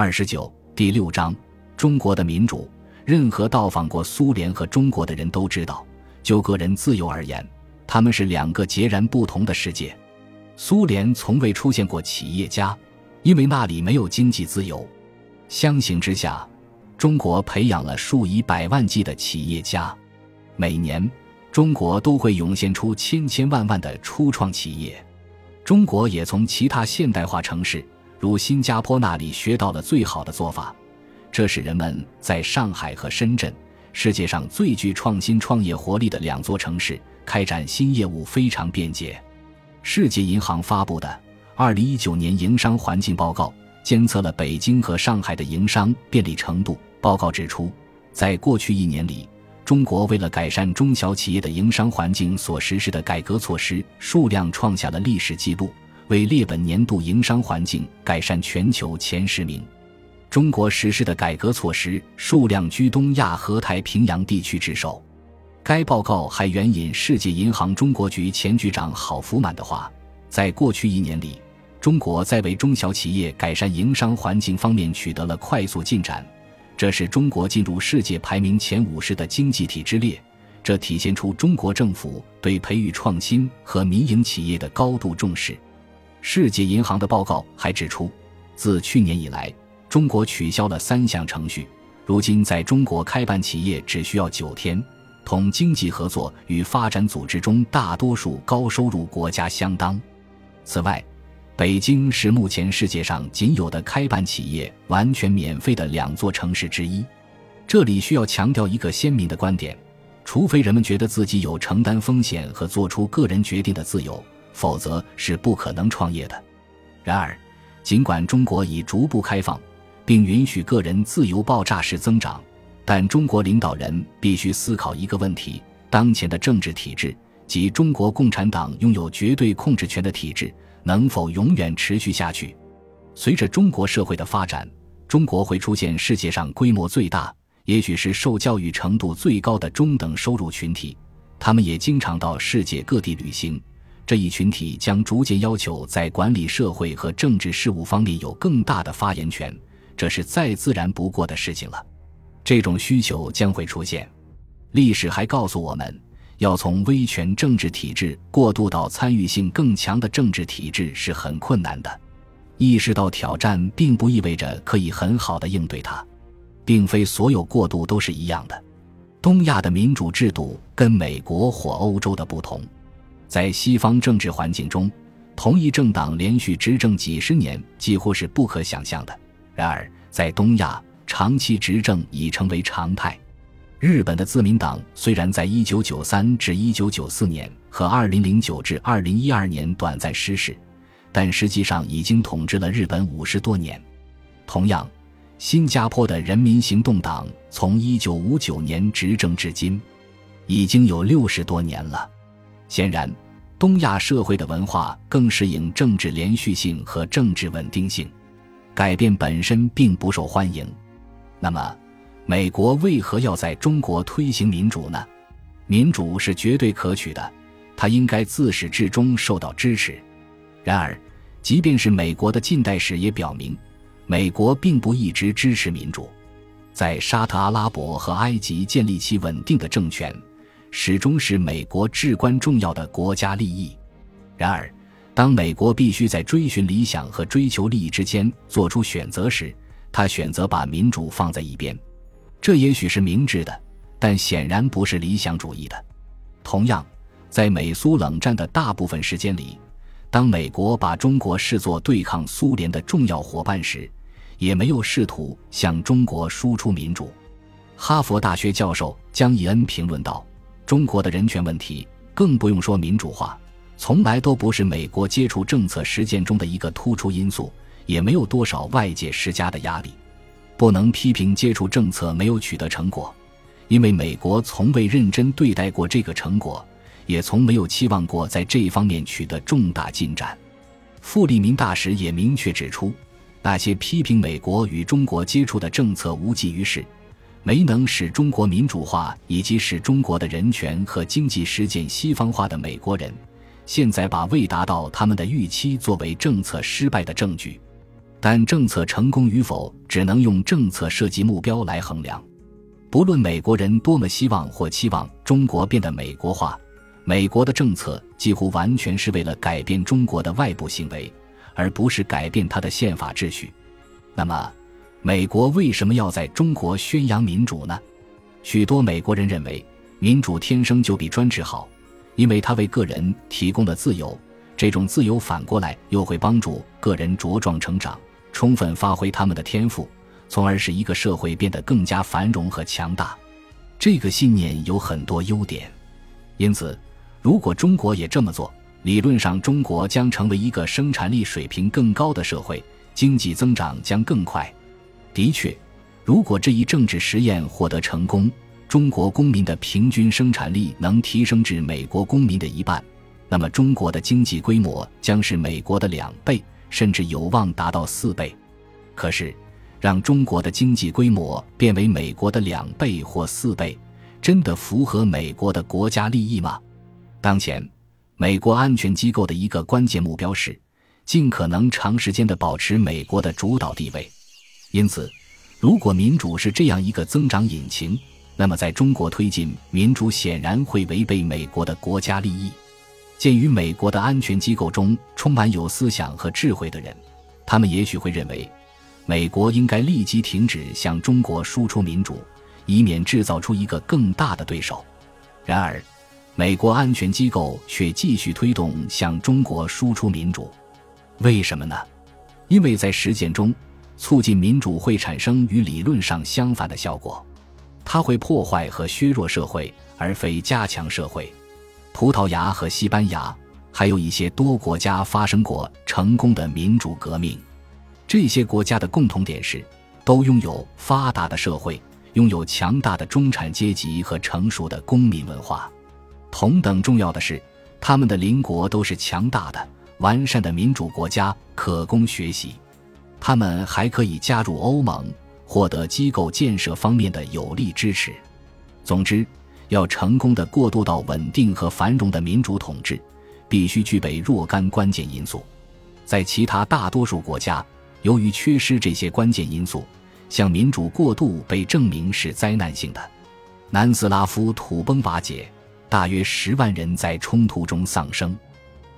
二十九第六章中国的民主。任何到访过苏联和中国的人都知道，就个人自由而言，他们是两个截然不同的世界。苏联从未出现过企业家，因为那里没有经济自由。相形之下，中国培养了数以百万计的企业家，每年中国都会涌现出千千万万的初创企业。中国也从其他现代化城市，如新加坡那里学到了最好的做法。这使人们在上海和深圳，世界上最具创新创业活力的两座城市开展新业务非常便捷。世界银行发布的《二零一九年营商环境报告》监测了北京和上海的营商便利程度。报告指出，在过去一年里，中国为了改善中小企业的营商环境所实施的改革措施数量创下了历史纪录，为列本年度营商环境改善全球前十名。中国实施的改革措施数量居东亚和太平洋地区之首。该报告还援引世界银行中国局前局长郝福满的话：“在过去一年里，中国在为中小企业改善营商环境方面取得了快速进展，这是中国进入世界排名前五十的经济体之列。这体现出中国政府对培育创新和民营企业的高度重视。”世界银行的报告还指出，自去年以来。中国取消了三项程序，如今在中国开办企业只需要九天，同经济合作与发展组织中大多数高收入国家相当。此外，北京是目前世界上仅有的开办企业完全免费的两座城市之一。这里需要强调一个鲜明的观点：除非人们觉得自己有承担风险和做出个人决定的自由，否则是不可能创业的。然而，尽管中国已逐步开放，并允许个人自由爆炸式增长，但中国领导人必须思考一个问题：当前的政治体制及中国共产党拥有绝对控制权的体制能否永远持续下去？随着中国社会的发展，中国会出现世界上规模最大、也许是受教育程度最高的中等收入群体，他们也经常到世界各地旅行。这一群体将逐渐要求在管理社会和政治事务方面有更大的发言权。这是再自然不过的事情了，这种需求将会出现。历史还告诉我们，要从威权政治体制过渡到参与性更强的政治体制是很困难的。意识到挑战，并不意味着可以很好的应对它，并非所有过渡都是一样的。东亚的民主制度跟美国或欧洲的不同，在西方政治环境中，同一政党连续执政几十年几乎是不可想象的。然而，在东亚，长期执政已成为常态。日本的自民党虽然在1993至1994年和2009至2012年短暂失势，但实际上已经统治了日本五十多年。同样，新加坡的人民行动党从1959年执政至今，已经有六十多年了。显然，东亚社会的文化更适应政治连续性和政治稳定性。改变本身并不受欢迎，那么，美国为何要在中国推行民主呢？民主是绝对可取的，它应该自始至终受到支持。然而，即便是美国的近代史也表明，美国并不一直支持民主。在沙特阿拉伯和埃及建立起稳定的政权，始终是美国至关重要的国家利益。然而，当美国必须在追寻理想和追求利益之间做出选择时，他选择把民主放在一边，这也许是明智的，但显然不是理想主义的。同样，在美苏冷战的大部分时间里，当美国把中国视作对抗苏联的重要伙伴时，也没有试图向中国输出民主。哈佛大学教授江义恩评论道：“中国的人权问题，更不用说民主化。”从来都不是美国接触政策实践中的一个突出因素，也没有多少外界施加的压力。不能批评接触政策没有取得成果，因为美国从未认真对待过这个成果，也从没有期望过在这方面取得重大进展。傅立民大使也明确指出，那些批评美国与中国接触的政策无济于事，没能使中国民主化以及使中国的人权和经济实践西方化的美国人。现在把未达到他们的预期作为政策失败的证据，但政策成功与否只能用政策设计目标来衡量。不论美国人多么希望或期望中国变得美国化，美国的政策几乎完全是为了改变中国的外部行为，而不是改变它的宪法秩序。那么，美国为什么要在中国宣扬民主呢？许多美国人认为，民主天生就比专制好，因为它为个人提供了自由，这种自由反过来又会帮助个人茁壮成长，充分发挥他们的天赋。从而使一个社会变得更加繁荣和强大，这个信念有很多优点。因此，如果中国也这么做，理论上中国将成为一个生产力水平更高的社会，经济增长将更快。的确，如果这一政治实验获得成功，中国公民的平均生产力能提升至美国公民的一半，那么中国的经济规模将是美国的两倍，甚至有望达到四倍。可是，让中国的经济规模变为美国的两倍或四倍，真的符合美国的国家利益吗？当前，美国安全机构的一个关键目标是尽可能长时间的保持美国的主导地位。因此，如果民主是这样一个增长引擎，那么在中国推进民主显然会违背美国的国家利益。鉴于美国的安全机构中充满有思想和智慧的人，他们也许会认为。美国应该立即停止向中国输出民主，以免制造出一个更大的对手。然而，美国安全机构却继续推动向中国输出民主。为什么呢？因为在实践中，促进民主会产生与理论上相反的效果，它会破坏和削弱社会，而非加强社会。葡萄牙和西班牙，还有一些多国家发生过成功的民主革命。这些国家的共同点是，都拥有发达的社会，拥有强大的中产阶级和成熟的公民文化。同等重要的是，他们的邻国都是强大的、完善的民主国家，可供学习。他们还可以加入欧盟，获得机构建设方面的有力支持。总之，要成功的过渡到稳定和繁荣的民主统治，必须具备若干关键因素。在其他大多数国家。由于缺失这些关键因素，向民主过渡被证明是灾难性的。南斯拉夫土崩瓦解，大约十万人在冲突中丧生。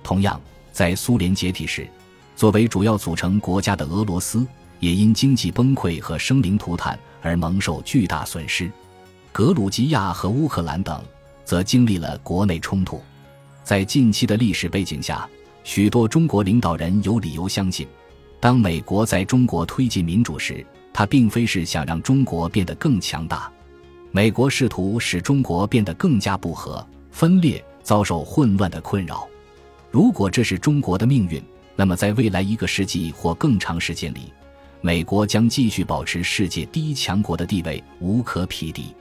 同样，在苏联解体时，作为主要组成国家的俄罗斯也因经济崩溃和生灵涂炭而蒙受巨大损失。格鲁吉亚和乌克兰等则经历了国内冲突。在近期的历史背景下，许多中国领导人有理由相信。当美国在中国推进民主时，他并非是想让中国变得更强大，美国试图使中国变得更加不和、分裂，遭受混乱的困扰。如果这是中国的命运，那么在未来一个世纪或更长时间里，美国将继续保持世界第一强国的地位，无可匹敌。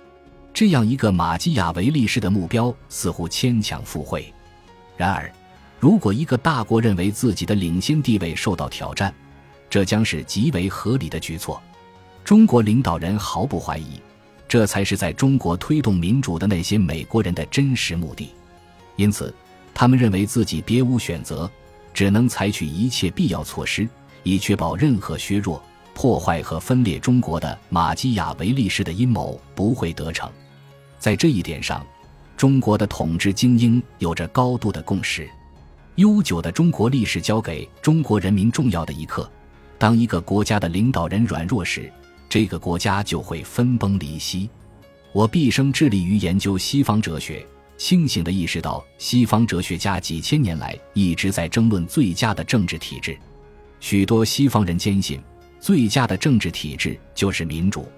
这样一个马基雅维利式的目标似乎牵强附会。然而，如果一个大国认为自己的领先地位受到挑战，这将是极为合理的举措，中国领导人毫不怀疑，这才是在中国推动民主的那些美国人的真实目的。因此，他们认为自己别无选择，只能采取一切必要措施，以确保任何削弱、破坏和分裂中国的马基雅维利式的阴谋不会得逞。在这一点上，中国的统治精英有着高度的共识。悠久的中国历史教给中国人民重要的一课。当一个国家的领导人软弱时，这个国家就会分崩离析。我毕生致力于研究西方哲学，清醒地意识到，西方哲学家几千年来一直在争论最佳的政治体制。许多西方人坚信，最佳的政治体制就是民主。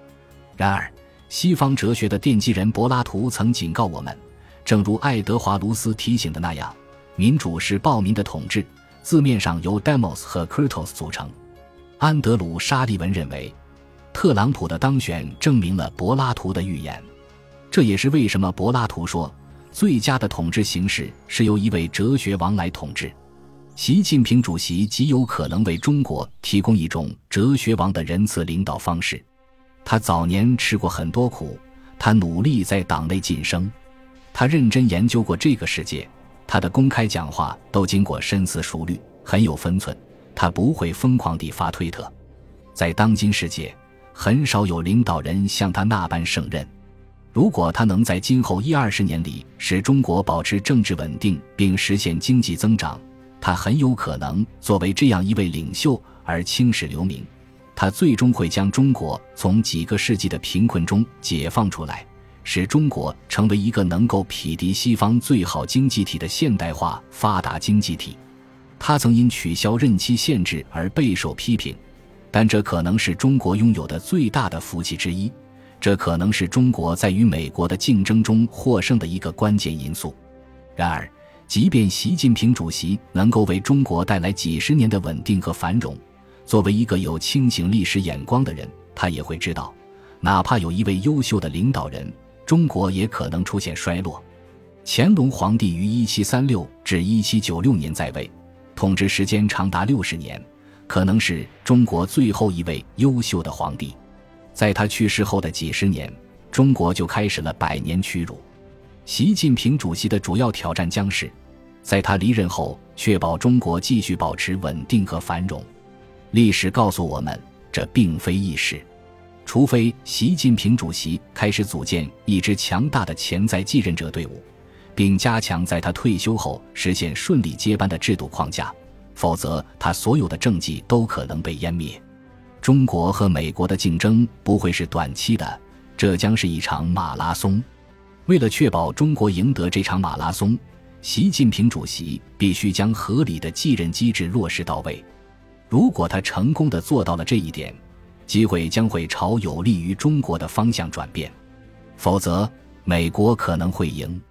然而，西方哲学的奠基人柏拉图曾警告我们，正如爱德华·卢斯提醒的那样，民主是暴民的统治，字面上由 demos 和 kratos 组成。安德鲁·沙利文认为，特朗普的当选证明了柏拉图的预言。这也是为什么柏拉图说，最佳的统治形式是由一位哲学王来统治。习近平主席极有可能为中国提供一种哲学王的仁慈领导方式。他早年吃过很多苦，他努力在党内晋升，他认真研究过这个世界，他的公开讲话都经过深思熟虑，很有分寸。他不会疯狂地发推特。在当今世界，很少有领导人像他那般胜任。如果他能在今后一二十年里使中国保持政治稳定并实现经济增长，他很有可能作为这样一位领袖而青史留名。他最终会将中国从几个世纪的贫困中解放出来，使中国成为一个能够匹敌西方最好经济体的现代化发达经济体。他曾因取消任期限制而备受批评，但这可能是中国拥有的最大的福气之一。这可能是中国在与美国的竞争中获胜的一个关键因素。然而，即便习近平主席能够为中国带来几十年的稳定和繁荣，作为一个有清醒历史眼光的人，他也会知道，哪怕有一位优秀的领导人，中国也可能出现衰落。乾隆皇帝于1736至1796年在位，统治时间长达六十年，可能是中国最后一位优秀的皇帝。在他去世后的几十年，中国就开始了百年屈辱。习近平主席的主要挑战将是，在他离任后确保中国继续保持稳定和繁荣。历史告诉我们，这并非易事。除非习近平主席开始组建一支强大的潜在继任者队伍，并加强在他退休后实现顺利接班的制度框架，否则他所有的政绩都可能被湮灭。中国和美国的竞争不会是短期的，这将是一场马拉松。为了确保中国赢得这场马拉松，习近平主席必须将合理的继任机制落实到位。如果他成功的做到了这一点，机会将会朝有利于中国的方向转变；否则，美国可能会赢。